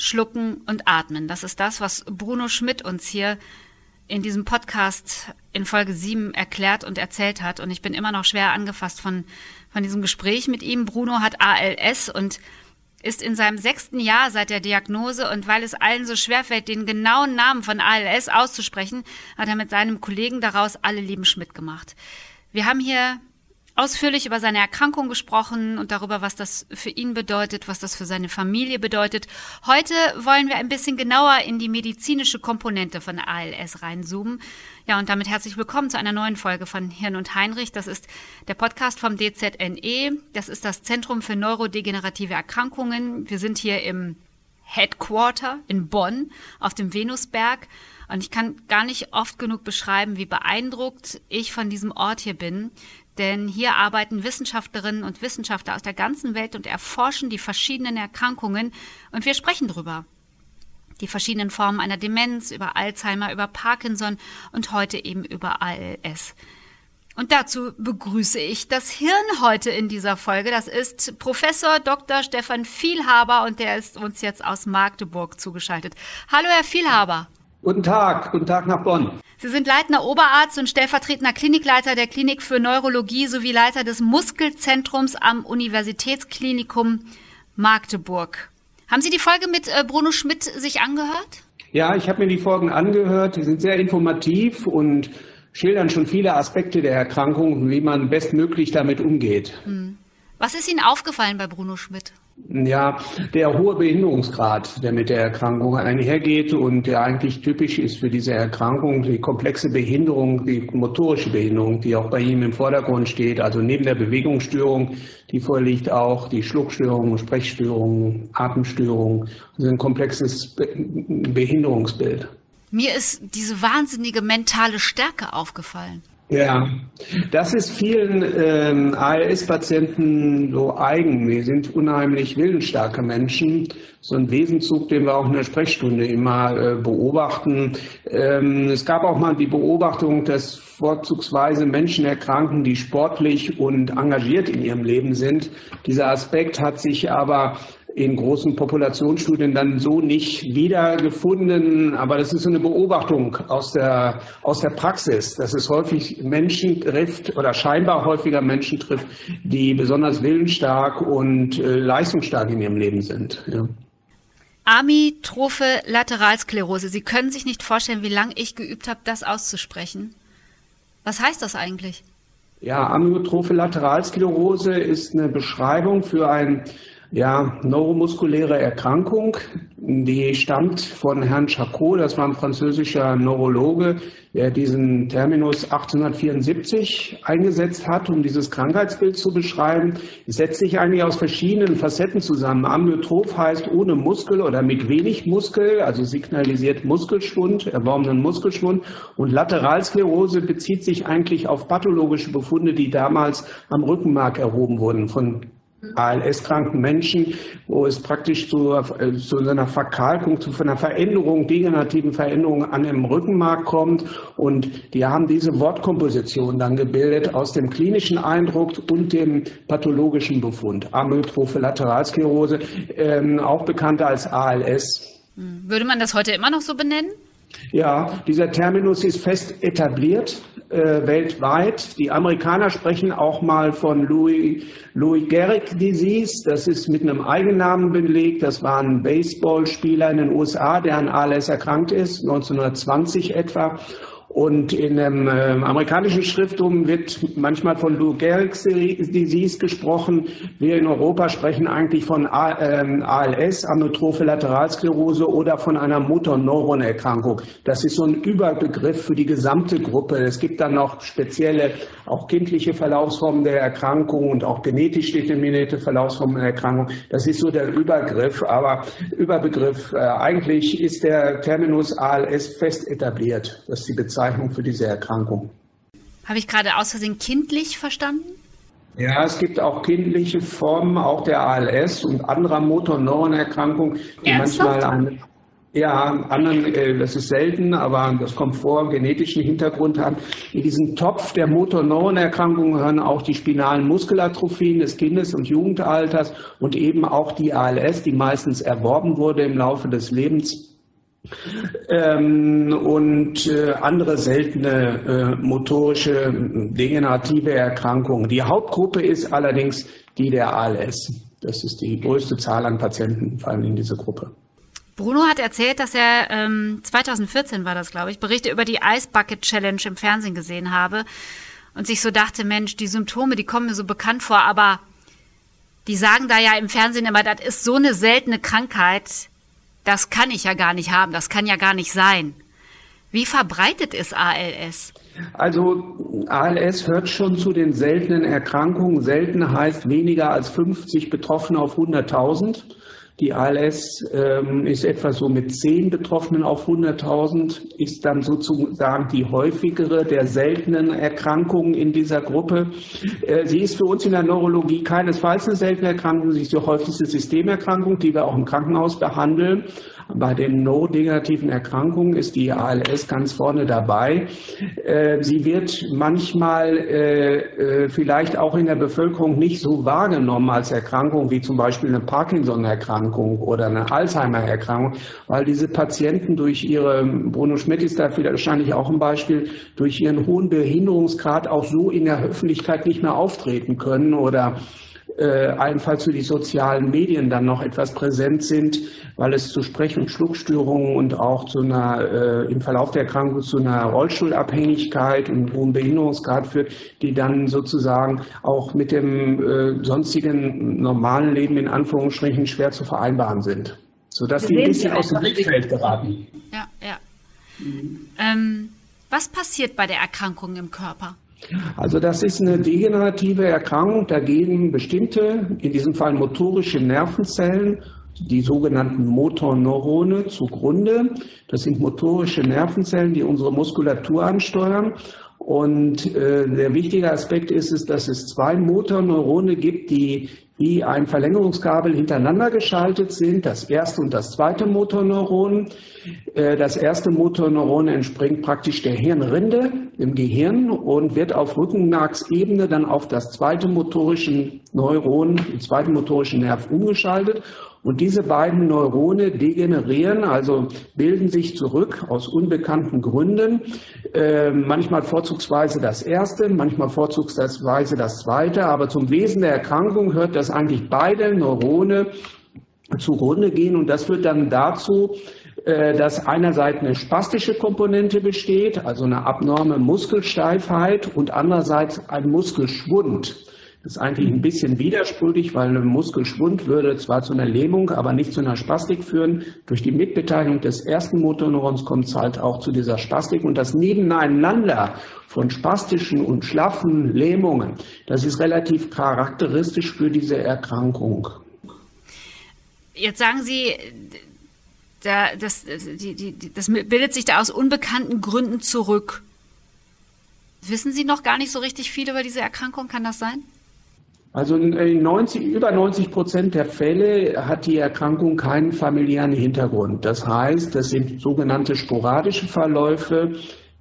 schlucken und atmen. Das ist das, was Bruno Schmidt uns hier in diesem Podcast in Folge 7 erklärt und erzählt hat. Und ich bin immer noch schwer angefasst von, von diesem Gespräch mit ihm. Bruno hat ALS und ist in seinem sechsten Jahr seit der Diagnose und weil es allen so schwerfällt, den genauen Namen von ALS auszusprechen, hat er mit seinem Kollegen daraus alle lieben Schmidt gemacht. Wir haben hier ausführlich über seine Erkrankung gesprochen und darüber, was das für ihn bedeutet, was das für seine Familie bedeutet. Heute wollen wir ein bisschen genauer in die medizinische Komponente von ALS reinzoomen. Ja, und damit herzlich willkommen zu einer neuen Folge von Hirn und Heinrich. Das ist der Podcast vom DZNE. Das ist das Zentrum für neurodegenerative Erkrankungen. Wir sind hier im Headquarter in Bonn auf dem Venusberg. Und ich kann gar nicht oft genug beschreiben, wie beeindruckt ich von diesem Ort hier bin. Denn hier arbeiten Wissenschaftlerinnen und Wissenschaftler aus der ganzen Welt und erforschen die verschiedenen Erkrankungen und wir sprechen drüber. Die verschiedenen Formen einer Demenz, über Alzheimer, über Parkinson und heute eben über ALS. Und dazu begrüße ich das Hirn heute in dieser Folge. Das ist Professor Dr. Stefan Vielhaber und der ist uns jetzt aus Magdeburg zugeschaltet. Hallo, Herr Vielhaber. Guten Tag, guten Tag nach Bonn. Sie sind leitender Oberarzt und stellvertretender Klinikleiter der Klinik für Neurologie sowie Leiter des Muskelzentrums am Universitätsklinikum Magdeburg. Haben Sie die Folge mit äh, Bruno Schmidt sich angehört? Ja, ich habe mir die Folgen angehört. Die sind sehr informativ und schildern schon viele Aspekte der Erkrankung und wie man bestmöglich damit umgeht. Hm. Was ist Ihnen aufgefallen bei Bruno Schmidt? Ja, der hohe Behinderungsgrad, der mit der Erkrankung einhergeht und der eigentlich typisch ist für diese Erkrankung, die komplexe Behinderung, die motorische Behinderung, die auch bei ihm im Vordergrund steht. Also neben der Bewegungsstörung, die vorliegt auch die Schluckstörung, Sprechstörung, Atemstörung. Also ein komplexes Behinderungsbild. Mir ist diese wahnsinnige mentale Stärke aufgefallen. Ja, das ist vielen ähm, ALS-Patienten so eigen. Wir sind unheimlich willensstarke Menschen. So ein Wesenzug, den wir auch in der Sprechstunde immer äh, beobachten. Ähm, es gab auch mal die Beobachtung, dass vorzugsweise Menschen erkranken, die sportlich und engagiert in ihrem Leben sind. Dieser Aspekt hat sich aber in großen Populationsstudien dann so nicht wiedergefunden. Aber das ist so eine Beobachtung aus der, aus der Praxis, dass es häufig Menschen trifft oder scheinbar häufiger Menschen trifft, die besonders willensstark und äh, leistungsstark in ihrem Leben sind. Ja. Amyotrophe Lateralsklerose. Sie können sich nicht vorstellen, wie lange ich geübt habe, das auszusprechen. Was heißt das eigentlich? Ja, Amyotrophe Lateralsklerose ist eine Beschreibung für ein ja, neuromuskuläre Erkrankung, die stammt von Herrn Charcot, das war ein französischer Neurologe, der diesen Terminus 1874 eingesetzt hat, um dieses Krankheitsbild zu beschreiben. Es setzt sich eigentlich aus verschiedenen Facetten zusammen. Amyotroph heißt ohne Muskel oder mit wenig Muskel, also signalisiert Muskelschwund, erworbenen Muskelschwund. Und Lateralsklerose bezieht sich eigentlich auf pathologische Befunde, die damals am Rückenmark erhoben wurden von ALS-kranken Menschen, wo es praktisch zu, äh, zu einer Verkalkung, zu einer Veränderung, degenerativen Veränderung an dem Rückenmark kommt. Und die haben diese Wortkomposition dann gebildet aus dem klinischen Eindruck und dem pathologischen Befund. Amyotrophe Lateralsklerose, ähm, auch bekannt als ALS. Würde man das heute immer noch so benennen? Ja, dieser Terminus ist fest etabliert äh, weltweit. Die Amerikaner sprechen auch mal von Louis, Louis Gehrig Disease. Das ist mit einem Eigennamen belegt. Das war ein Baseballspieler in den USA, der an ALS erkrankt ist, 1920 etwa. Und in einem äh, amerikanischen Schriftum wird manchmal von Lou Gehrig's Disease gesprochen. Wir in Europa sprechen eigentlich von ALS, ähm, Amyotrophe Lateralsklerose oder von einer Motorneuronerkrankung. Das ist so ein Überbegriff für die gesamte Gruppe. Es gibt dann noch spezielle, auch kindliche Verlaufsformen der Erkrankung und auch genetisch determinierte Verlaufsformen der Erkrankung. Das ist so der Übergriff, aber Überbegriff. Äh, eigentlich ist der Terminus ALS fest etabliert. Das ist die Bezeichnung Bezeichnung für diese Erkrankung. Habe ich gerade aus Versehen kindlich verstanden? Ja, es gibt auch kindliche Formen, auch der ALS und anderer Motorneuronerkrankungen, die Ernsthaft? manchmal einen, ja, anderen, äh, das ist selten, aber das kommt vor, genetischen Hintergrund haben. In diesen Topf der Motorneuronerkrankungen gehören auch die spinalen Muskelatrophien des Kindes- und Jugendalters und eben auch die ALS, die meistens erworben wurde im Laufe des Lebens ähm, und äh, andere seltene äh, motorische degenerative Erkrankungen. Die Hauptgruppe ist allerdings die der ALS. Das ist die größte Zahl an Patienten, fallen in diese Gruppe. Bruno hat erzählt, dass er ähm, 2014 war das, glaube ich, Berichte über die Ice Bucket Challenge im Fernsehen gesehen habe und sich so dachte, Mensch, die Symptome, die kommen mir so bekannt vor, aber die sagen da ja im Fernsehen immer, das ist so eine seltene Krankheit, das kann ich ja gar nicht haben, das kann ja gar nicht sein. Wie verbreitet ist ALS? Also ALS hört schon zu den seltenen Erkrankungen. Selten heißt weniger als 50 Betroffene auf 100.000. Die ALS ähm, ist etwa so mit 10 Betroffenen auf 100.000, ist dann sozusagen die häufigere der seltenen Erkrankungen in dieser Gruppe. Äh, sie ist für uns in der Neurologie keinesfalls eine seltene Erkrankung, sie ist die häufigste Systemerkrankung, die wir auch im Krankenhaus behandeln. Bei den neurodegenerativen Erkrankungen ist die ALS ganz vorne dabei. Äh, sie wird manchmal äh, äh, vielleicht auch in der Bevölkerung nicht so wahrgenommen als Erkrankung wie zum Beispiel eine Parkinson-Erkrankung oder eine Alzheimer-Erkrankung, weil diese Patienten durch ihre, Bruno Schmidt ist da wahrscheinlich auch ein Beispiel, durch ihren hohen Behinderungsgrad auch so in der Öffentlichkeit nicht mehr auftreten können oder äh, allenfalls für die sozialen Medien dann noch etwas präsent sind, weil es zu Sprech- und Schluckstörungen und auch zu einer, äh, im Verlauf der Erkrankung zu einer Rollstuhlabhängigkeit und hohem Behinderungsgrad führt, die dann sozusagen auch mit dem äh, sonstigen normalen Leben in Anführungsstrichen schwer zu vereinbaren sind, sodass die ein bisschen aus dem Blickfeld geraten. Ja, ja. Mhm. Ähm, was passiert bei der Erkrankung im Körper? Also das ist eine degenerative Erkrankung. Da gehen bestimmte, in diesem Fall motorische Nervenzellen, die sogenannten Motorneurone zugrunde. Das sind motorische Nervenzellen, die unsere Muskulatur ansteuern. Und äh, der wichtige Aspekt ist es, dass es zwei Motorneurone gibt, die wie ein Verlängerungskabel hintereinander geschaltet sind, das erste und das zweite Motorneuron. Äh, das erste Motorneuron entspringt praktisch der Hirnrinde im Gehirn und wird auf Rückenmarksebene dann auf das zweite motorische Neuron, den zweiten motorischen Nerv umgeschaltet und diese beiden Neurone degenerieren, also bilden sich zurück aus unbekannten Gründen. Äh, manchmal vorzugsweise das erste, manchmal vorzugsweise das zweite. Aber zum Wesen der Erkrankung hört, dass eigentlich beide Neurone zugrunde gehen. Und das führt dann dazu, äh, dass einerseits eine spastische Komponente besteht, also eine abnorme Muskelsteifheit und andererseits ein Muskelschwund. Das ist eigentlich ein bisschen widersprüchlich, weil ein Muskelschwund würde zwar zu einer Lähmung, aber nicht zu einer Spastik führen. Durch die Mitbeteiligung des ersten Motorneurons kommt es halt auch zu dieser Spastik und das Nebeneinander von spastischen und schlaffen Lähmungen, das ist relativ charakteristisch für diese Erkrankung. Jetzt sagen Sie, da, das, die, die, das bildet sich da aus unbekannten Gründen zurück. Wissen Sie noch gar nicht so richtig viel über diese Erkrankung? Kann das sein? Also in 90, über 90 Prozent der Fälle hat die Erkrankung keinen familiären Hintergrund. Das heißt, das sind sogenannte sporadische Verläufe,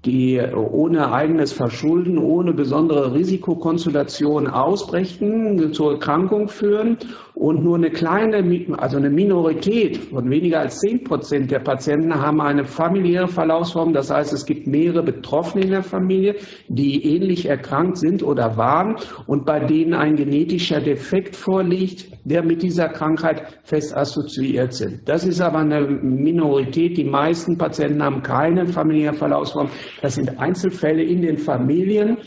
die ohne eigenes Verschulden, ohne besondere Risikokonstellation ausbrechen, zur Erkrankung führen und nur eine kleine, also eine Minorität von weniger als zehn Prozent der Patienten haben eine familiäre Verlaufsform. Das heißt, es gibt mehrere Betroffene in der Familie, die ähnlich erkrankt sind oder waren und bei denen ein genetischer Defekt vorliegt, der mit dieser Krankheit fest assoziiert sind. Das ist aber eine Minorität. Die meisten Patienten haben keine familiäre Verlaufsform. Das sind Einzelfälle in den Familien.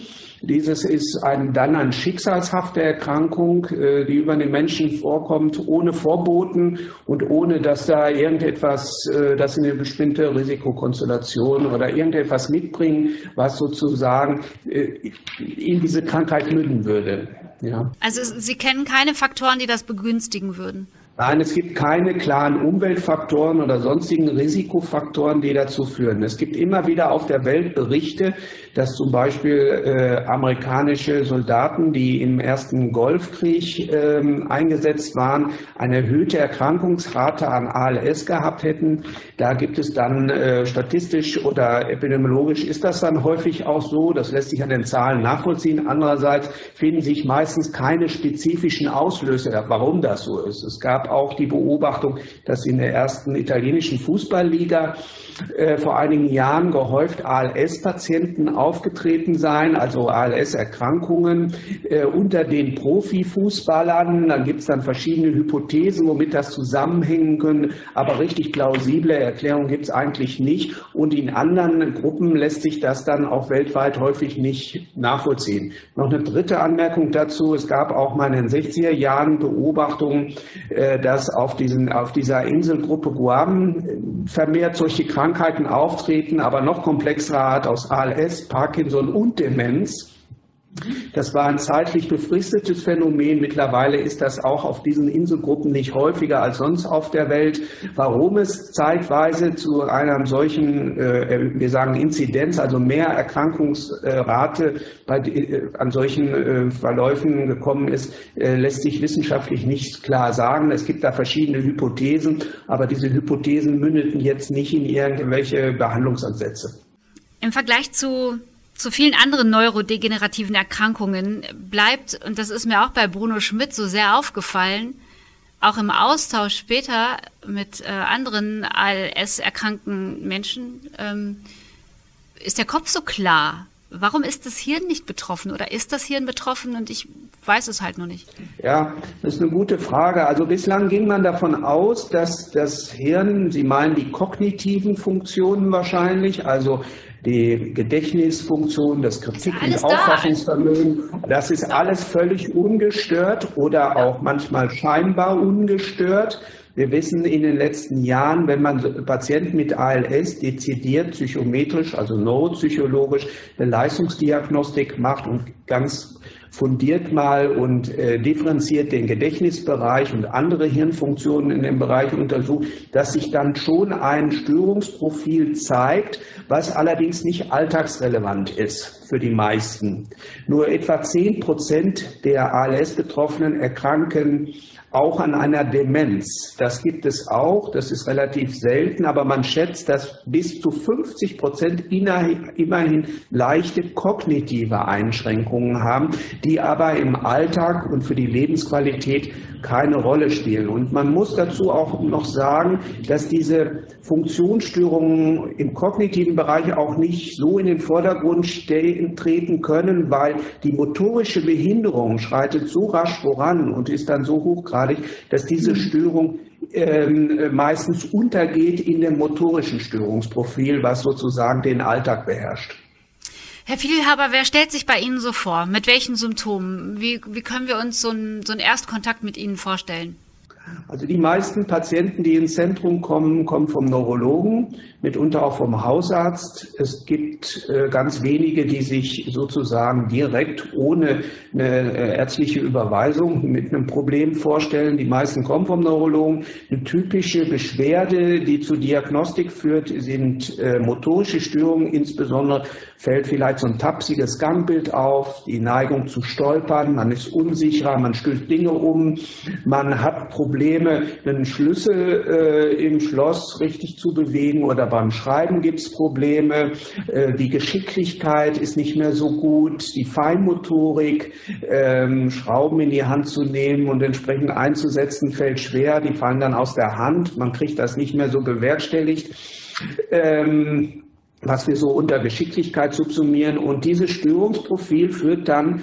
Dieses ist ein, dann eine schicksalshafte Erkrankung, äh, die über den Menschen vorkommt, ohne Vorboten und ohne, dass da irgendetwas, äh, das eine bestimmte Risikokonstellation oder irgendetwas mitbringen, was sozusagen äh, in diese Krankheit münden würde. Ja. Also Sie kennen keine Faktoren, die das begünstigen würden? Nein, es gibt keine klaren Umweltfaktoren oder sonstigen Risikofaktoren, die dazu führen. Es gibt immer wieder auf der Welt Berichte, dass zum Beispiel äh, amerikanische Soldaten, die im ersten Golfkrieg äh, eingesetzt waren, eine erhöhte Erkrankungsrate an ALS gehabt hätten. Da gibt es dann äh, statistisch oder epidemiologisch ist das dann häufig auch so. Das lässt sich an den Zahlen nachvollziehen. Andererseits finden sich meistens keine spezifischen Auslöser, warum das so ist. Es gab auch die Beobachtung, dass in der ersten italienischen Fußballliga äh, vor einigen Jahren gehäuft ALS-Patienten aufgetreten seien, also ALS-Erkrankungen äh, unter den Profifußballern. Dann gibt es dann verschiedene Hypothesen, womit das zusammenhängen können, aber richtig plausible Erklärungen gibt es eigentlich nicht. Und in anderen Gruppen lässt sich das dann auch weltweit häufig nicht nachvollziehen. Noch eine dritte Anmerkung dazu. Es gab auch mal in den 60er Jahren Beobachtungen, äh, dass auf, diesen, auf dieser Inselgruppe Guam vermehrt solche Krankheiten auftreten, aber noch komplexerer Art aus ALS, Parkinson und Demenz. Das war ein zeitlich befristetes Phänomen. Mittlerweile ist das auch auf diesen Inselgruppen nicht häufiger als sonst auf der Welt. Warum es zeitweise zu einer solchen, äh, wir sagen Inzidenz, also mehr Erkrankungsrate bei, äh, an solchen äh, Verläufen gekommen ist, äh, lässt sich wissenschaftlich nicht klar sagen. Es gibt da verschiedene Hypothesen, aber diese Hypothesen mündeten jetzt nicht in irgendwelche Behandlungsansätze. Im Vergleich zu zu vielen anderen neurodegenerativen Erkrankungen bleibt, und das ist mir auch bei Bruno Schmidt so sehr aufgefallen, auch im Austausch später mit äh, anderen ALS-erkrankten Menschen, ähm, ist der Kopf so klar. Warum ist das Hirn nicht betroffen oder ist das Hirn betroffen und ich weiß es halt noch nicht? Ja, das ist eine gute Frage. Also bislang ging man davon aus, dass das Hirn, Sie meinen die kognitiven Funktionen wahrscheinlich, also die Gedächtnisfunktion, das Kritik- und Auffassungsvermögen, das ist alles völlig ungestört oder auch manchmal scheinbar ungestört. Wir wissen in den letzten Jahren, wenn man Patienten mit ALS dezidiert psychometrisch, also neuropsychologisch, eine Leistungsdiagnostik macht und ganz fundiert mal und äh, differenziert den Gedächtnisbereich und andere Hirnfunktionen in dem Bereich untersucht, dass sich dann schon ein Störungsprofil zeigt, was allerdings nicht alltagsrelevant ist für die meisten. Nur etwa zehn Prozent der ALS-Betroffenen erkranken auch an einer Demenz. Das gibt es auch, das ist relativ selten, aber man schätzt, dass bis zu 50 Prozent immerhin leichte kognitive Einschränkungen haben, die aber im Alltag und für die Lebensqualität keine Rolle spielen. Und man muss dazu auch noch sagen, dass diese Funktionsstörungen im kognitiven Bereich auch nicht so in den Vordergrund stehen, treten können, weil die motorische Behinderung schreitet so rasch voran und ist dann so hochgradig, dass diese Störung ähm, meistens untergeht in dem motorischen Störungsprofil, was sozusagen den Alltag beherrscht. Herr Vielhaber, wer stellt sich bei Ihnen so vor? Mit welchen Symptomen? Wie, wie können wir uns so, ein, so einen Erstkontakt mit Ihnen vorstellen? Also die meisten Patienten, die ins Zentrum kommen, kommen vom Neurologen, mitunter auch vom Hausarzt. Es gibt äh, ganz wenige, die sich sozusagen direkt ohne eine äh, ärztliche Überweisung mit einem Problem vorstellen. Die meisten kommen vom Neurologen. Eine typische Beschwerde, die zur Diagnostik führt, sind äh, motorische Störungen. Insbesondere fällt vielleicht so ein tapsiges Gangbild auf, die Neigung zu stolpern. Man ist unsicherer, man stößt Dinge um, man hat Probleme, einen Schlüssel äh, im Schloss richtig zu bewegen oder beim Schreiben gibt es Probleme, äh, die Geschicklichkeit ist nicht mehr so gut, die Feinmotorik, ähm, Schrauben in die Hand zu nehmen und entsprechend einzusetzen, fällt schwer, die fallen dann aus der Hand, man kriegt das nicht mehr so bewerkstelligt. Ähm, was wir so unter Geschicklichkeit subsumieren. Und dieses Störungsprofil führt dann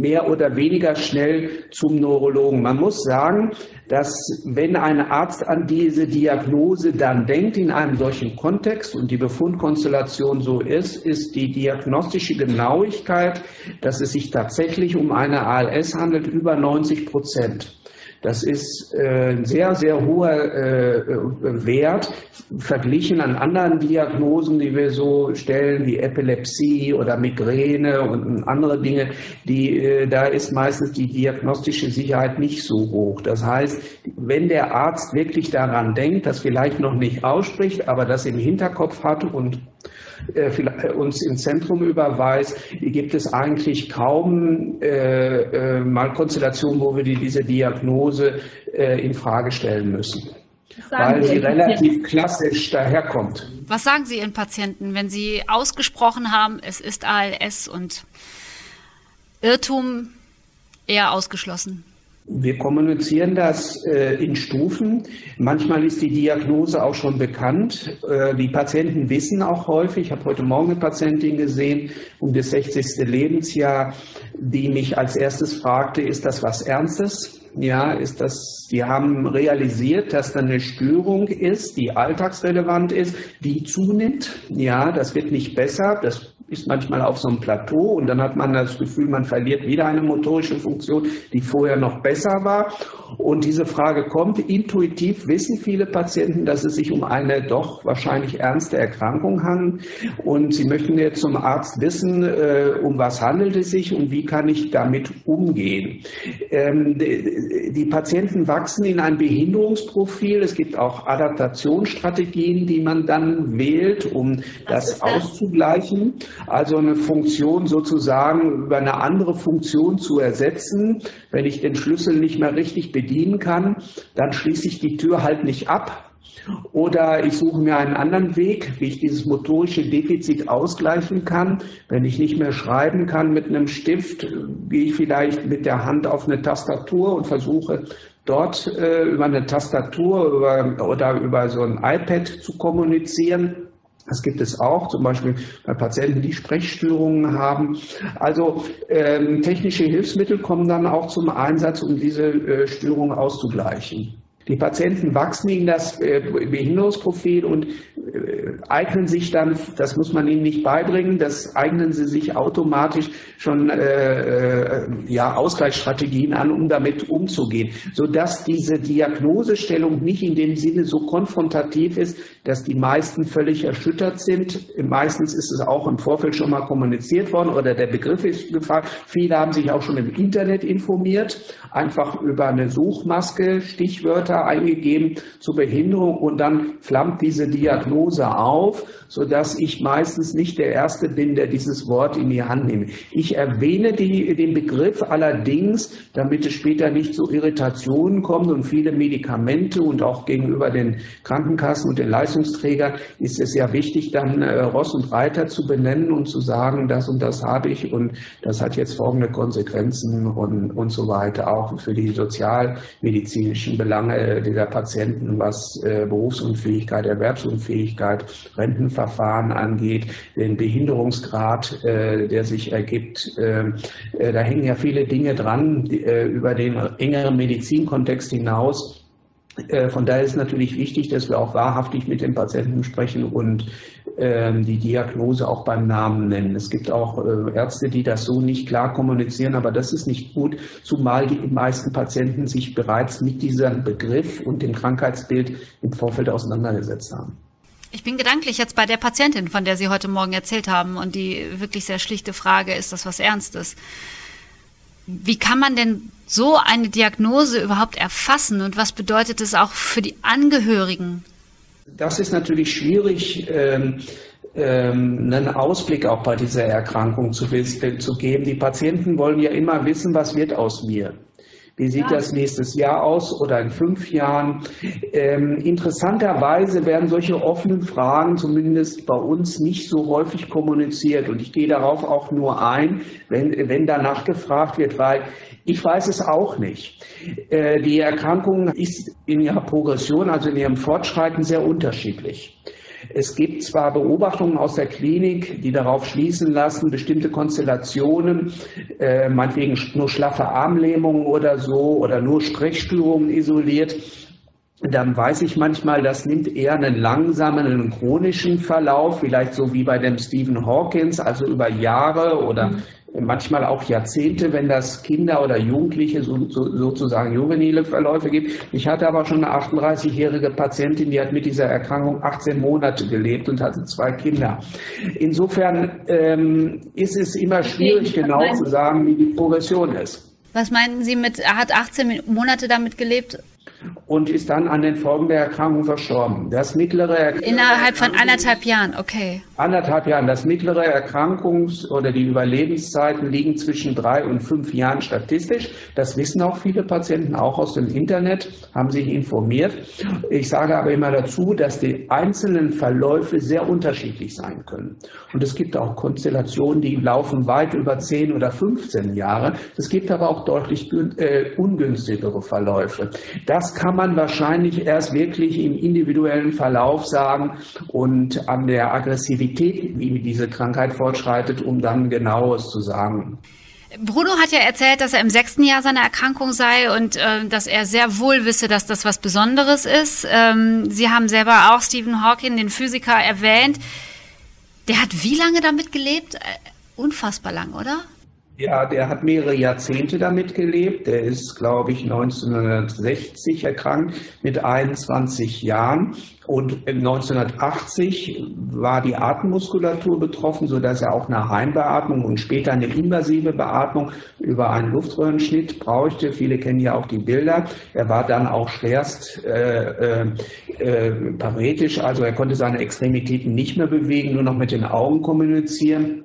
mehr oder weniger schnell zum Neurologen. Man muss sagen, dass wenn ein Arzt an diese Diagnose dann denkt in einem solchen Kontext und die Befundkonstellation so ist, ist die diagnostische Genauigkeit, dass es sich tatsächlich um eine ALS handelt, über 90 Prozent. Das ist äh, ein sehr, sehr hoher äh, Wert verglichen an anderen Diagnosen, die wir so stellen, wie Epilepsie oder Migräne und andere Dinge. Die, äh, da ist meistens die diagnostische Sicherheit nicht so hoch. Das heißt, wenn der Arzt wirklich daran denkt, das vielleicht noch nicht ausspricht, aber das im Hinterkopf hat und äh, äh, uns ins Zentrum überweist, gibt es eigentlich kaum äh, äh, mal Konstellationen, wo wir die, diese Diagnose äh, in Frage stellen müssen. Weil sie relativ klassisch daherkommt. Was sagen Sie Ihren Patienten, wenn Sie ausgesprochen haben, es ist ALS und Irrtum eher ausgeschlossen? Wir kommunizieren das äh, in Stufen. Manchmal ist die Diagnose auch schon bekannt. Äh, die Patienten wissen auch häufig, ich habe heute Morgen eine Patientin gesehen, um das 60. Lebensjahr, die mich als erstes fragte, ist das was Ernstes? Ja, ist das, die haben realisiert, dass da eine Störung ist, die alltagsrelevant ist, die zunimmt. Ja, das wird nicht besser. Das ist manchmal auf so einem Plateau und dann hat man das Gefühl, man verliert wieder eine motorische Funktion, die vorher noch besser war. Und diese Frage kommt. Intuitiv wissen viele Patienten, dass es sich um eine doch wahrscheinlich ernste Erkrankung handelt. Und sie möchten jetzt zum Arzt wissen, äh, um was handelt es sich und wie kann ich damit umgehen. Ähm, die, die Patienten wachsen in ein Behinderungsprofil. Es gibt auch Adaptationsstrategien, die man dann wählt, um das, das auszugleichen also eine Funktion sozusagen über eine andere Funktion zu ersetzen. Wenn ich den Schlüssel nicht mehr richtig bedienen kann, dann schließe ich die Tür halt nicht ab. Oder ich suche mir einen anderen Weg, wie ich dieses motorische Defizit ausgleichen kann. Wenn ich nicht mehr schreiben kann mit einem Stift, gehe ich vielleicht mit der Hand auf eine Tastatur und versuche dort äh, über eine Tastatur über, oder über so ein iPad zu kommunizieren. Das gibt es auch, zum Beispiel bei Patienten, die Sprechstörungen haben. Also ähm, technische Hilfsmittel kommen dann auch zum Einsatz, um diese äh, Störungen auszugleichen. Die Patienten wachsen in das äh, Behinderungsprofil und äh, eignen sich dann, das muss man ihnen nicht beibringen, das eignen sie sich automatisch schon äh, äh, ja, Ausgleichsstrategien an, um damit umzugehen, sodass diese Diagnosestellung nicht in dem Sinne so konfrontativ ist, dass die meisten völlig erschüttert sind. Meistens ist es auch im Vorfeld schon mal kommuniziert worden oder der Begriff ist gefragt. Viele haben sich auch schon im Internet informiert, einfach über eine Suchmaske, Stichwörter eingegeben zur Behinderung und dann flammt diese Diagnose auf, sodass ich meistens nicht der Erste bin, der dieses Wort in die Hand nehme. Ich erwähne die, den Begriff allerdings, damit es später nicht zu Irritationen kommt und viele Medikamente und auch gegenüber den Krankenkassen und den Leistungsträgern ist es ja wichtig, dann äh, Ross und Reiter zu benennen und zu sagen, das und das habe ich und das hat jetzt folgende Konsequenzen und, und so weiter, auch für die sozialmedizinischen Belange dieser Patienten, was äh, Berufsunfähigkeit, Erwerbsunfähigkeit, Rentenverfahren angeht, den Behinderungsgrad, äh, der sich ergibt. Äh, äh, da hängen ja viele Dinge dran über den engeren Medizinkontext hinaus. Äh, von daher ist es natürlich wichtig, dass wir auch wahrhaftig mit den Patienten sprechen und ähm, die Diagnose auch beim Namen nennen. Es gibt auch äh, Ärzte, die das so nicht klar kommunizieren, aber das ist nicht gut, zumal die meisten Patienten sich bereits mit diesem Begriff und dem Krankheitsbild im Vorfeld auseinandergesetzt haben. Ich bin gedanklich jetzt bei der Patientin, von der Sie heute Morgen erzählt haben und die wirklich sehr schlichte Frage, ist das was Ernstes? Wie kann man denn so eine Diagnose überhaupt erfassen und was bedeutet es auch für die Angehörigen? Das ist natürlich schwierig, ähm, ähm, einen Ausblick auch bei dieser Erkrankung zu, zu geben. Die Patienten wollen ja immer wissen, was wird aus mir. Wie sieht das nächstes Jahr aus oder in fünf Jahren? Ähm, interessanterweise werden solche offenen Fragen zumindest bei uns nicht so häufig kommuniziert. Und ich gehe darauf auch nur ein, wenn, wenn danach gefragt wird, weil ich weiß es auch nicht. Äh, die Erkrankung ist in ihrer Progression, also in ihrem Fortschreiten sehr unterschiedlich. Es gibt zwar Beobachtungen aus der Klinik, die darauf schließen lassen, bestimmte Konstellationen, äh, meinetwegen nur schlaffe Armlähmungen oder so oder nur Sprechstörungen isoliert, dann weiß ich manchmal, das nimmt eher einen langsamen, einen chronischen Verlauf, vielleicht so wie bei dem Stephen Hawkins, also über Jahre oder mhm manchmal auch Jahrzehnte, wenn das Kinder oder Jugendliche so, so, sozusagen juvenile Verläufe gibt. Ich hatte aber schon eine 38-jährige Patientin, die hat mit dieser Erkrankung 18 Monate gelebt und hatte zwei Kinder. Insofern ähm, ist es immer schwierig, okay, genau zu sagen, wie die Progression ist. Was meinen Sie mit, er hat 18 Monate damit gelebt? Und ist dann an den Folgen der Erkrankung verstorben. Das mittlere Erkrankungs Innerhalb von anderthalb Jahren, okay. Anderthalb Jahren. Das mittlere Erkrankungs- oder die Überlebenszeiten liegen zwischen drei und fünf Jahren statistisch. Das wissen auch viele Patienten, auch aus dem Internet, haben sich informiert. Ich sage aber immer dazu, dass die einzelnen Verläufe sehr unterschiedlich sein können. Und es gibt auch Konstellationen, die laufen weit über zehn oder 15 Jahre. Es gibt aber auch deutlich äh, ungünstigere Verläufe. Das kann man wahrscheinlich erst wirklich im individuellen Verlauf sagen und an der Aggressivität, wie diese Krankheit fortschreitet, um dann genaues zu sagen. Bruno hat ja erzählt, dass er im sechsten Jahr seiner Erkrankung sei und äh, dass er sehr wohl wisse, dass das was Besonderes ist. Ähm, Sie haben selber auch Stephen Hawking, den Physiker, erwähnt. Der hat wie lange damit gelebt? Äh, unfassbar lang, oder? Ja, der hat mehrere Jahrzehnte damit gelebt. Der ist, glaube ich, 1960 erkrankt mit 21 Jahren. Und 1980 war die Atemmuskulatur betroffen, so dass er auch eine Heimbeatmung und später eine invasive Beatmung über einen Luftröhrenschnitt brauchte. Viele kennen ja auch die Bilder. Er war dann auch schwerst äh, äh, äh, paretisch, also er konnte seine Extremitäten nicht mehr bewegen, nur noch mit den Augen kommunizieren.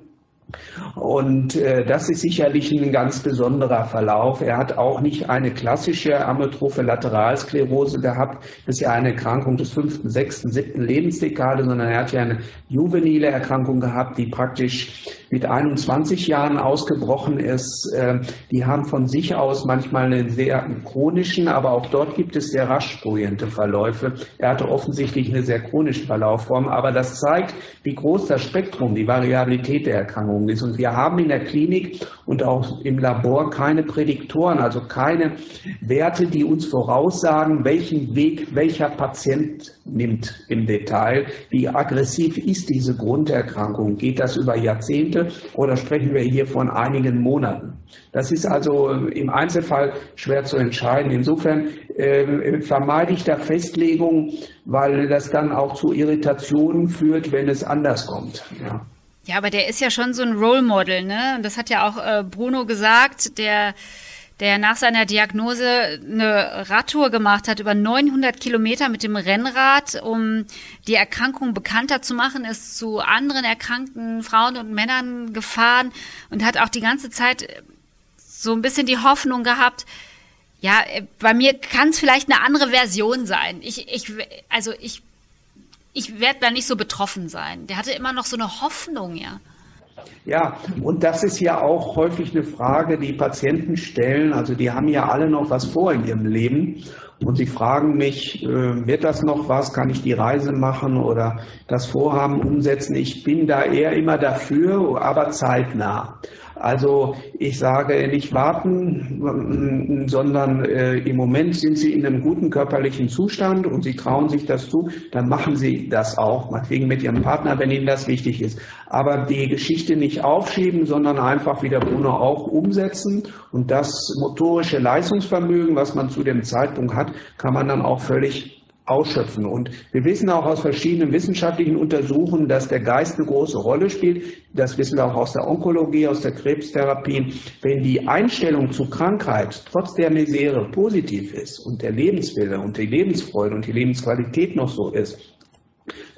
Und äh, das ist sicherlich ein ganz besonderer Verlauf. Er hat auch nicht eine klassische amyotrophe Lateralsklerose gehabt. Das ist ja eine Erkrankung des fünften, sechsten, siebten Lebensdekade, sondern er hat ja eine juvenile Erkrankung gehabt, die praktisch mit 21 Jahren ausgebrochen ist. Äh, die haben von sich aus manchmal einen sehr chronischen, aber auch dort gibt es sehr rasch sprühende Verläufe. Er hatte offensichtlich eine sehr chronische Verlaufform, aber das zeigt, wie groß das Spektrum, die Variabilität der Erkrankung ist. Und wir haben in der Klinik und auch im Labor keine Prädiktoren, also keine Werte, die uns voraussagen, welchen Weg welcher Patient nimmt im Detail. Wie aggressiv ist diese Grunderkrankung? Geht das über Jahrzehnte oder sprechen wir hier von einigen Monaten? Das ist also im Einzelfall schwer zu entscheiden. Insofern äh, vermeide ich da Festlegungen, weil das dann auch zu Irritationen führt, wenn es anders kommt. Ja. Ja, aber der ist ja schon so ein Role Model, ne? Und das hat ja auch äh, Bruno gesagt, der der nach seiner Diagnose eine Radtour gemacht hat über 900 Kilometer mit dem Rennrad, um die Erkrankung bekannter zu machen, ist zu anderen erkrankten Frauen und Männern gefahren und hat auch die ganze Zeit so ein bisschen die Hoffnung gehabt, ja, bei mir kann es vielleicht eine andere Version sein. Ich, ich, also ich ich werde da nicht so betroffen sein. Der hatte immer noch so eine Hoffnung, ja. Ja, und das ist ja auch häufig eine Frage, die Patienten stellen. Also die haben ja alle noch was vor in ihrem Leben und sie fragen mich, äh, wird das noch was? Kann ich die Reise machen oder das Vorhaben umsetzen? Ich bin da eher immer dafür, aber zeitnah. Also ich sage nicht warten, sondern äh, im Moment sind Sie in einem guten körperlichen Zustand und Sie trauen sich das zu, dann machen Sie das auch, meinetwegen mit Ihrem Partner, wenn Ihnen das wichtig ist. Aber die Geschichte nicht aufschieben, sondern einfach, wie der Bruno auch, umsetzen und das motorische Leistungsvermögen, was man zu dem Zeitpunkt hat, kann man dann auch völlig ausschöpfen. Und wir wissen auch aus verschiedenen wissenschaftlichen Untersuchungen, dass der Geist eine große Rolle spielt. Das wissen wir auch aus der Onkologie, aus der Krebstherapie. Wenn die Einstellung zu Krankheit trotz der Misere positiv ist und der Lebenswille und die Lebensfreude und die Lebensqualität noch so ist,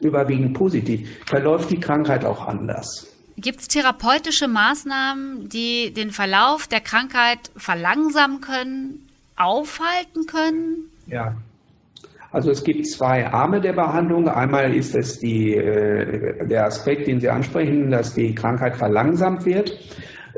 überwiegend positiv, verläuft die Krankheit auch anders. Gibt es therapeutische Maßnahmen, die den Verlauf der Krankheit verlangsamen können, aufhalten können? Ja, also es gibt zwei Arme der Behandlung. Einmal ist es die, äh, der Aspekt, den Sie ansprechen, dass die Krankheit verlangsamt wird.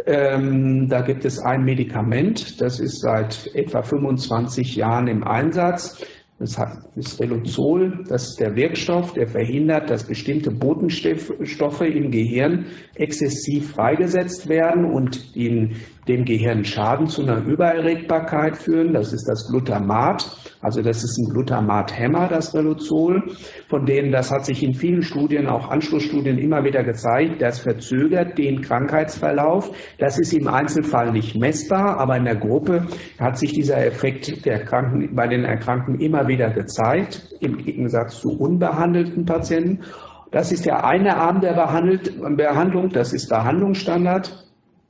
Ähm, da gibt es ein Medikament, das ist seit etwa 25 Jahren im Einsatz. Das ist Reluzol, das ist der Wirkstoff, der verhindert, dass bestimmte Botenstoffe im Gehirn exzessiv freigesetzt werden und in dem Gehirn Schaden zu einer Übererregbarkeit führen. Das ist das Glutamat. Also das ist ein Glutamathemmer, das Reluzol, von denen das hat sich in vielen Studien, auch Anschlussstudien immer wieder gezeigt, das verzögert den Krankheitsverlauf. Das ist im Einzelfall nicht messbar, aber in der Gruppe hat sich dieser Effekt der Kranken, bei den Erkrankten immer wieder gezeigt, im Gegensatz zu unbehandelten Patienten. Das ist der eine Arm der Behandlung, das ist Behandlungsstandard.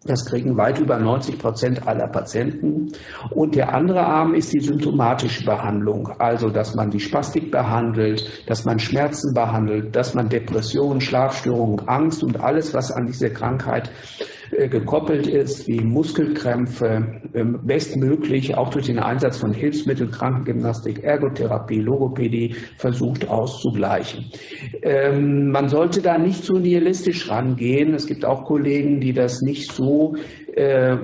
Das kriegen weit über 90 Prozent aller Patienten. Und der andere Arm ist die symptomatische Behandlung. Also, dass man die Spastik behandelt, dass man Schmerzen behandelt, dass man Depressionen, Schlafstörungen, Angst und alles, was an diese Krankheit gekoppelt ist, wie Muskelkrämpfe, ähm, bestmöglich auch durch den Einsatz von Hilfsmitteln, Krankengymnastik, Ergotherapie, Logopädie versucht auszugleichen. Ähm, man sollte da nicht so nihilistisch rangehen. Es gibt auch Kollegen, die das nicht so äh,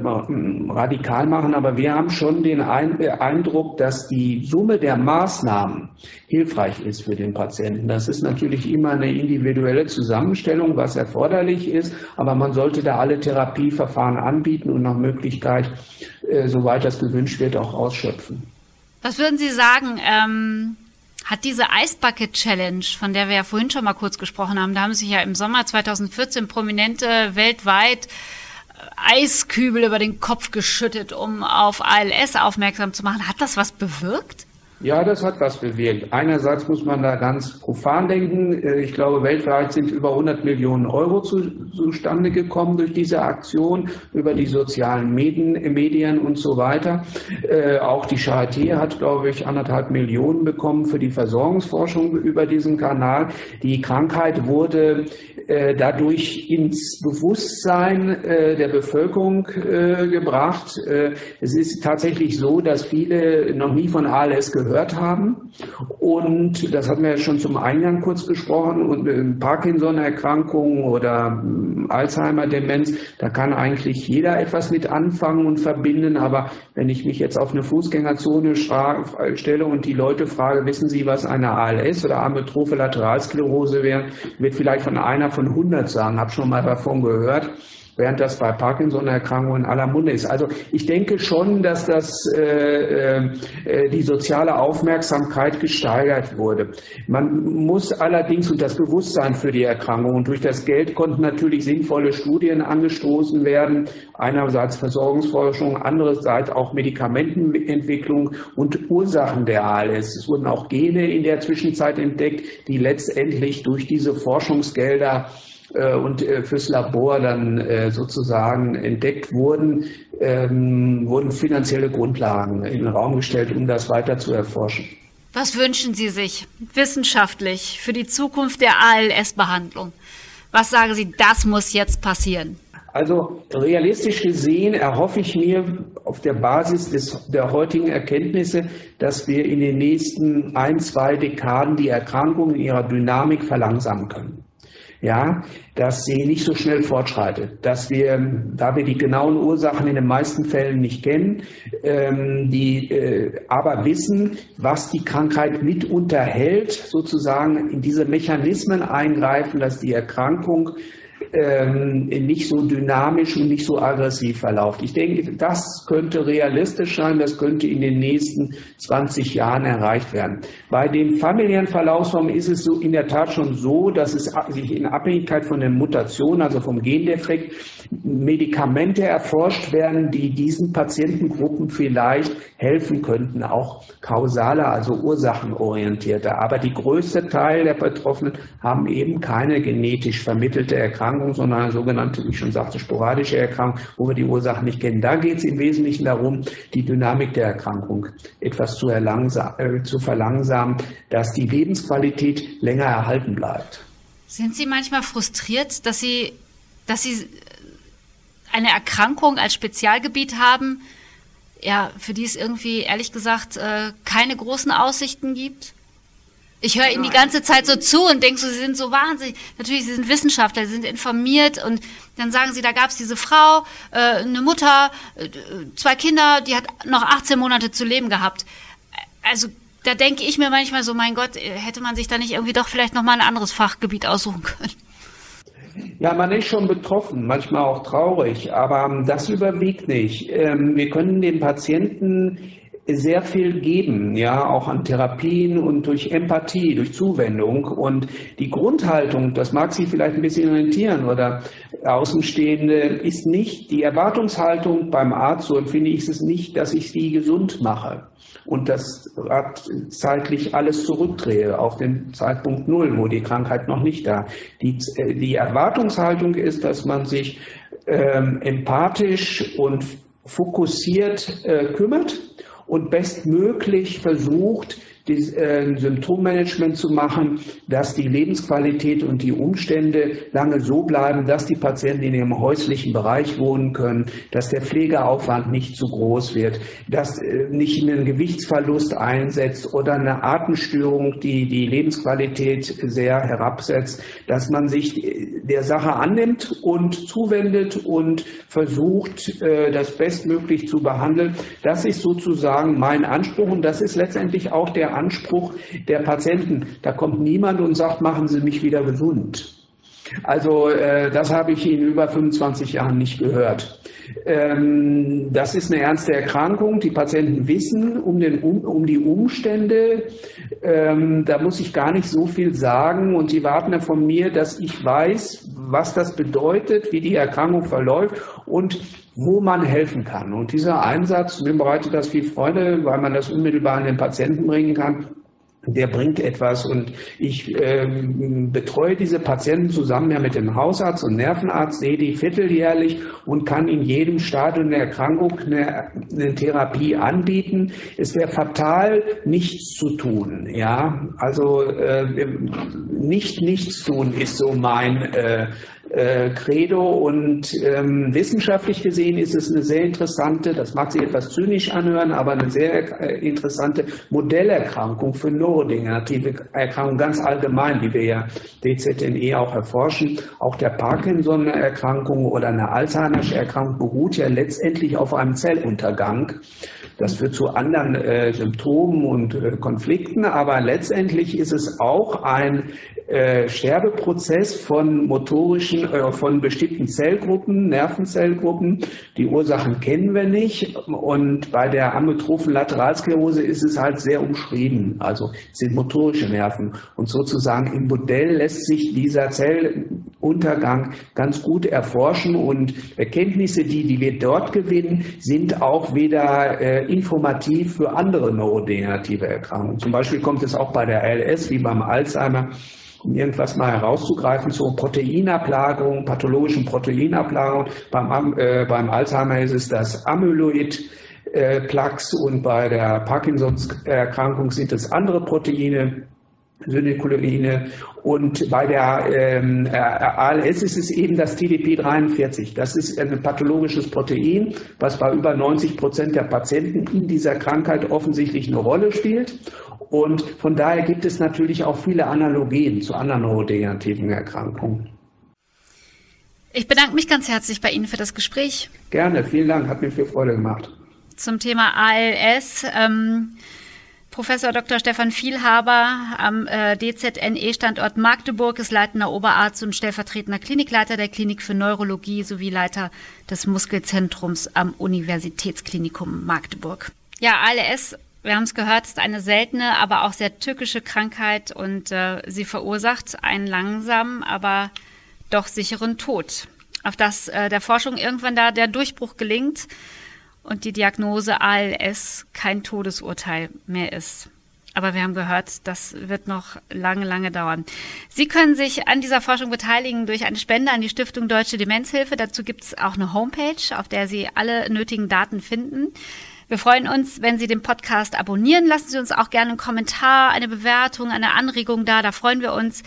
radikal machen, aber wir haben schon den äh, Eindruck, dass die Summe der Maßnahmen hilfreich ist für den Patienten. Das ist natürlich immer eine individuelle Zusammenstellung, was erforderlich ist, aber man sollte da alle Therapieverfahren anbieten und nach Möglichkeit, äh, soweit das gewünscht wird, auch ausschöpfen. Was würden Sie sagen? Ähm hat diese Ice Bucket Challenge, von der wir ja vorhin schon mal kurz gesprochen haben, da haben sich ja im Sommer 2014 Prominente weltweit Eiskübel über den Kopf geschüttet, um auf ALS aufmerksam zu machen. Hat das was bewirkt? Ja, das hat was bewirkt. Einerseits muss man da ganz profan denken. Äh, ich glaube, weltweit sind über 100 Millionen Euro zu, zustande gekommen durch diese Aktion, über die sozialen Medien, und so weiter. Äh, auch die Charité hat, glaube ich, anderthalb Millionen bekommen für die Versorgungsforschung über diesen Kanal. Die Krankheit wurde dadurch ins Bewusstsein äh, der Bevölkerung äh, gebracht. Äh, es ist tatsächlich so, dass viele noch nie von ALS gehört haben. Und das hatten wir ja schon zum Eingang kurz besprochen. Und Parkinson-Erkrankungen oder hm, Alzheimer-Demenz, da kann eigentlich jeder etwas mit anfangen und verbinden. Aber wenn ich mich jetzt auf eine Fußgängerzone stelle und die Leute frage, wissen Sie, was eine ALS oder Amyotrophe Lateralsklerose wäre, wird vielleicht von einer von 100 sagen, habe schon mal davon gehört während das bei Parkinson-Erkrankungen aller Munde ist. Also ich denke schon, dass das äh, äh, die soziale Aufmerksamkeit gesteigert wurde. Man muss allerdings und das Bewusstsein für die Erkrankung und durch das Geld konnten natürlich sinnvolle Studien angestoßen werden. Einerseits Versorgungsforschung, andererseits auch Medikamentenentwicklung und Ursachen der ALS. Es wurden auch Gene in der Zwischenzeit entdeckt, die letztendlich durch diese Forschungsgelder äh, und äh, fürs Labor dann äh, sozusagen entdeckt wurden, ähm, wurden finanzielle Grundlagen in den Raum gestellt, um das weiter zu erforschen. Was wünschen Sie sich wissenschaftlich für die Zukunft der ALS-Behandlung? Was sagen Sie, das muss jetzt passieren? Also realistisch gesehen erhoffe ich mir auf der Basis des, der heutigen Erkenntnisse, dass wir in den nächsten ein, zwei Dekaden die Erkrankung in ihrer Dynamik verlangsamen können ja, dass sie nicht so schnell fortschreitet, dass wir, da wir die genauen Ursachen in den meisten Fällen nicht kennen, ähm, die äh, aber wissen, was die Krankheit mit unterhält, sozusagen in diese Mechanismen eingreifen, dass die Erkrankung ähm, nicht so dynamisch und nicht so aggressiv verlauft. Ich denke, das könnte realistisch sein, das könnte in den nächsten 20 Jahren erreicht werden. Bei den familiären Verlaufsformen ist es so in der Tat schon so, dass es sich in Abhängigkeit von der Mutation, also vom Gendefekt, Medikamente erforscht werden, die diesen Patientengruppen vielleicht helfen könnten, auch kausaler, also ursachenorientierter. Aber die größte Teil der Betroffenen haben eben keine genetisch vermittelte Erkrankung, sondern eine sogenannte, wie ich schon sagte, sporadische Erkrankung, wo wir die Ursachen nicht kennen. Da geht es im Wesentlichen darum, die Dynamik der Erkrankung etwas zu, äh, zu verlangsamen, dass die Lebensqualität länger erhalten bleibt. Sind Sie manchmal frustriert, dass Sie, dass Sie eine Erkrankung als Spezialgebiet haben, ja, für die es irgendwie, ehrlich gesagt, äh, keine großen Aussichten gibt? Ich höre Ihnen die ganze Zeit so zu und denke so, Sie sind so wahnsinnig. Natürlich, Sie sind Wissenschaftler, Sie sind informiert und dann sagen Sie, da gab es diese Frau, äh, eine Mutter, äh, zwei Kinder, die hat noch 18 Monate zu leben gehabt. Also da denke ich mir manchmal so, mein Gott, hätte man sich da nicht irgendwie doch vielleicht nochmal ein anderes Fachgebiet aussuchen können. Ja, man ist schon betroffen, manchmal auch traurig, aber das überwiegt nicht. Ähm, wir können den Patienten sehr viel geben, ja, auch an Therapien und durch Empathie, durch Zuwendung. Und die Grundhaltung, das mag Sie vielleicht ein bisschen irritieren oder Außenstehende, ist nicht, die Erwartungshaltung beim Arzt, so empfinde ich es nicht, dass ich sie gesund mache und das zeitlich alles zurückdrehe auf den Zeitpunkt Null, wo die Krankheit noch nicht da. Die, äh, die Erwartungshaltung ist, dass man sich ähm, empathisch und fokussiert äh, kümmert und bestmöglich versucht, die, äh, Symptommanagement zu machen, dass die Lebensqualität und die Umstände lange so bleiben, dass die Patienten in ihrem häuslichen Bereich wohnen können, dass der Pflegeaufwand nicht zu groß wird, dass äh, nicht ein Gewichtsverlust einsetzt oder eine Atemstörung, die die Lebensqualität sehr herabsetzt, dass man sich der Sache annimmt und zuwendet und versucht, äh, das bestmöglich zu behandeln. Das ist sozusagen mein Anspruch und das ist letztendlich auch der Anspruch der Patienten. Da kommt niemand und sagt, machen Sie mich wieder gesund. Also äh, das habe ich in über 25 Jahren nicht gehört. Ähm, das ist eine ernste Erkrankung. Die Patienten wissen um, den, um, um die Umstände. Ähm, da muss ich gar nicht so viel sagen. Und sie warten ja von mir, dass ich weiß, was das bedeutet, wie die Erkrankung verläuft und wo man helfen kann. Und dieser Einsatz, mir bereitet das viel Freude, weil man das unmittelbar an den Patienten bringen kann der bringt etwas und ich ähm, betreue diese Patienten zusammen ja mit dem Hausarzt und Nervenarzt, sehe die vierteljährlich und kann in jedem Stadium der Erkrankung eine, eine Therapie anbieten. Es wäre fatal, nichts zu tun. Ja, also äh, nicht nichts tun ist so mein äh, äh, Credo und ähm, wissenschaftlich gesehen ist es eine sehr interessante, das mag sich etwas zynisch anhören, aber eine sehr äh, interessante Modellerkrankung für neurodegenerative Erkrankungen ganz allgemein, die wir ja DZNE auch erforschen. Auch der Parkinson-Erkrankung oder eine Alzheimer'sche Erkrankung beruht ja letztendlich auf einem Zelluntergang. Das führt zu anderen äh, Symptomen und äh, Konflikten, aber letztendlich ist es auch ein äh, Sterbeprozess von motorischen, äh, von bestimmten Zellgruppen, Nervenzellgruppen. Die Ursachen kennen wir nicht. Und bei der amyotrophen Lateralsklerose ist es halt sehr umschrieben. Also sind motorische Nerven. Und sozusagen im Modell lässt sich dieser Zelluntergang ganz gut erforschen. Und Erkenntnisse, die, die wir dort gewinnen, sind auch wieder äh, informativ für andere neurodegenerative Erkrankungen. Zum Beispiel kommt es auch bei der ALS wie beim Alzheimer um irgendwas mal herauszugreifen, zur Proteinablagerung, pathologischen Proteinablagerung. Beim, äh, beim Alzheimer ist es das Amyloid. Äh, Plaques und bei der Parkinsons-Erkrankung sind es andere Proteine, Synekuleine und bei der ähm, äh, ALS ist es eben das TDP43. Das ist ein pathologisches Protein, was bei über 90 Prozent der Patienten in dieser Krankheit offensichtlich eine Rolle spielt. Und von daher gibt es natürlich auch viele Analogien zu anderen neurodegenerativen Erkrankungen. Ich bedanke mich ganz herzlich bei Ihnen für das Gespräch. Gerne, vielen Dank, hat mir viel Freude gemacht. Zum Thema ALS. Ähm, Professor Dr. Stefan Vielhaber am äh, DZNE-Standort Magdeburg ist leitender Oberarzt und stellvertretender Klinikleiter der Klinik für Neurologie sowie Leiter des Muskelzentrums am Universitätsklinikum Magdeburg. Ja, ALS wir haben es gehört, ist eine seltene, aber auch sehr tückische Krankheit und äh, sie verursacht einen langsamen, aber doch sicheren Tod. Auf das äh, der Forschung irgendwann da der Durchbruch gelingt und die Diagnose ALS kein Todesurteil mehr ist. Aber wir haben gehört, das wird noch lange, lange dauern. Sie können sich an dieser Forschung beteiligen durch eine Spende an die Stiftung Deutsche Demenzhilfe. Dazu gibt es auch eine Homepage, auf der Sie alle nötigen Daten finden. Wir freuen uns, wenn Sie den Podcast abonnieren. Lassen Sie uns auch gerne einen Kommentar, eine Bewertung, eine Anregung da. Da freuen wir uns.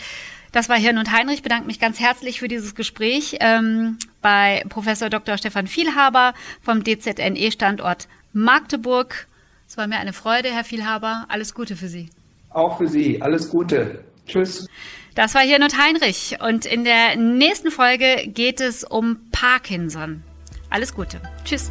Das war Hirn und Heinrich. Ich bedanke mich ganz herzlich für dieses Gespräch ähm, bei Professor Dr. Stefan Vielhaber vom DZNE-Standort Magdeburg. Es war mir eine Freude, Herr Vielhaber. Alles Gute für Sie. Auch für Sie. Alles Gute. Tschüss. Das war Hirn und Heinrich. Und in der nächsten Folge geht es um Parkinson. Alles Gute. Tschüss.